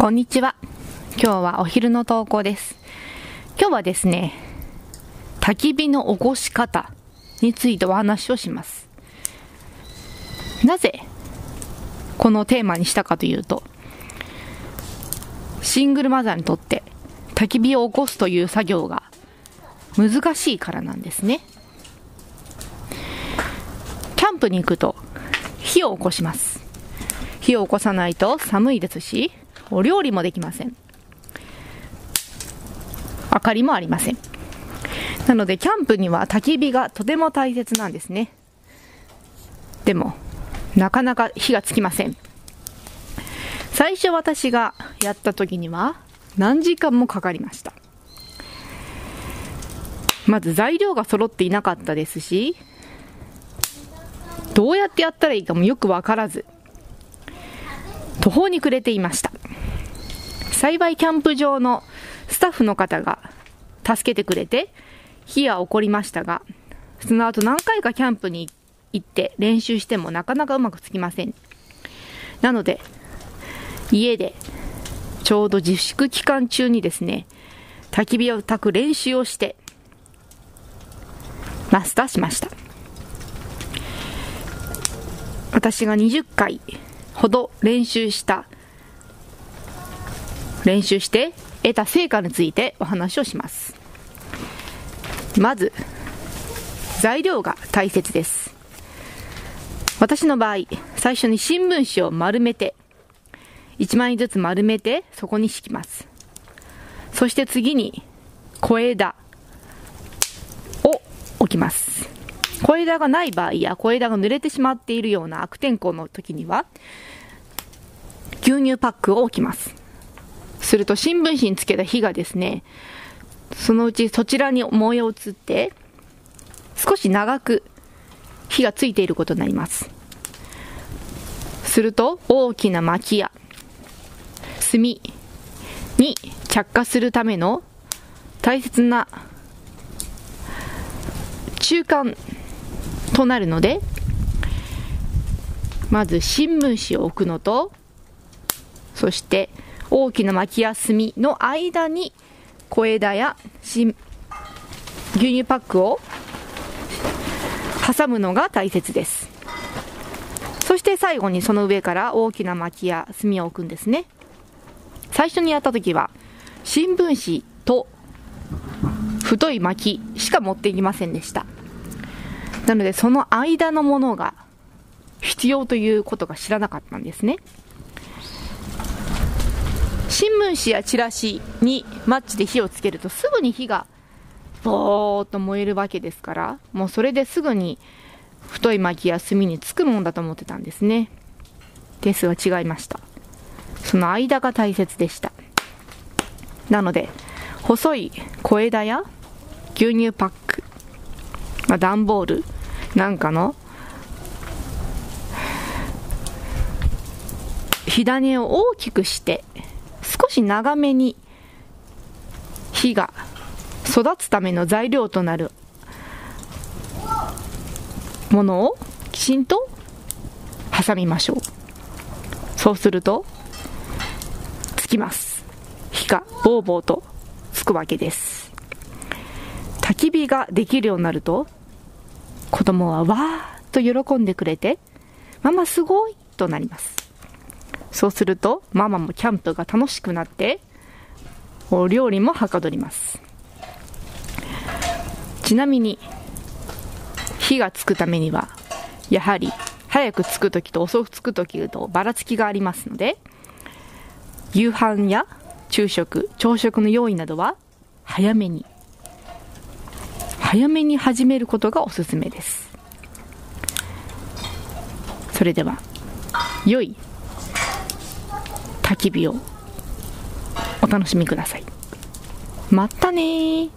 こんにちは。今日はお昼の投稿です。今日はですね、焚き火の起こし方についてお話をします。なぜこのテーマにしたかというと、シングルマザーにとって焚き火を起こすという作業が難しいからなんですね。キャンプに行くと火を起こします。火を起こさないと寒いですし、お料理もできません。明かりもありません。なので、キャンプには焚き火がとても大切なんですね。でも、なかなか火がつきません。最初私がやった時には何時間もかかりました。まず材料が揃っていなかったですし、どうやってやったらいいかもよくわからず、途方に暮れていました。幸いキャンプ場のスタッフの方が助けてくれて、火は起こりましたが、その後何回かキャンプに行って練習してもなかなかうまくつきません。なので、家でちょうど自粛期間中にですね、焚き火を焚く練習をして、マスターしました。私が20回ほど練習した練習して得た成果についてお話をします。まず材料が大切です。私の場合最初に新聞紙を丸めて1枚ずつ丸めてそこに敷きます。そして次に小枝を置きます。小枝がない場合や小枝が濡れてしまっているような悪天候の時には牛乳パックを置きます。すると新聞紙につけた火がですねそのうちそちらに燃え移って少し長く火がついていることになります。すると大きな薪や炭に着火するための大切な中間となるのでまず新聞紙を置くのとそして大きな薪や炭の間に小枝や牛乳パックを挟むのが大切です。そして最後にその上から大きな薪や炭を置くんですね。最初にやった時は新聞紙と太い薪しか持っていきませんでした。なのでその間のものが必要ということが知らなかったんですね。聞紙やチラシにマッチで火をつけるとすぐに火がボーっと燃えるわけですからもうそれですぐに太い薪や炭につくもんだと思ってたんですね。ですが違いました。その間が大切でしたなので細い小枝や牛乳パック、まあ、段ボールなんかの火種を大きくして少し長めに火が育つための材料となるものをきちんと挟みましょう。そうするとつきます火がボーボーとつくわけです。焚き火ができるようになると子供はわーっと喜んでくれてママすごいとなります。そうするとママもキャンプが楽しくなってお料理もはかどります。ちなみに火がつくためにはやはり早くつく時と遅くつく時とばらつきがありますので夕飯や昼食朝食の用意などは早めに早めに始めることがおすすめです。それでは良い焚き火をお楽しみください。またね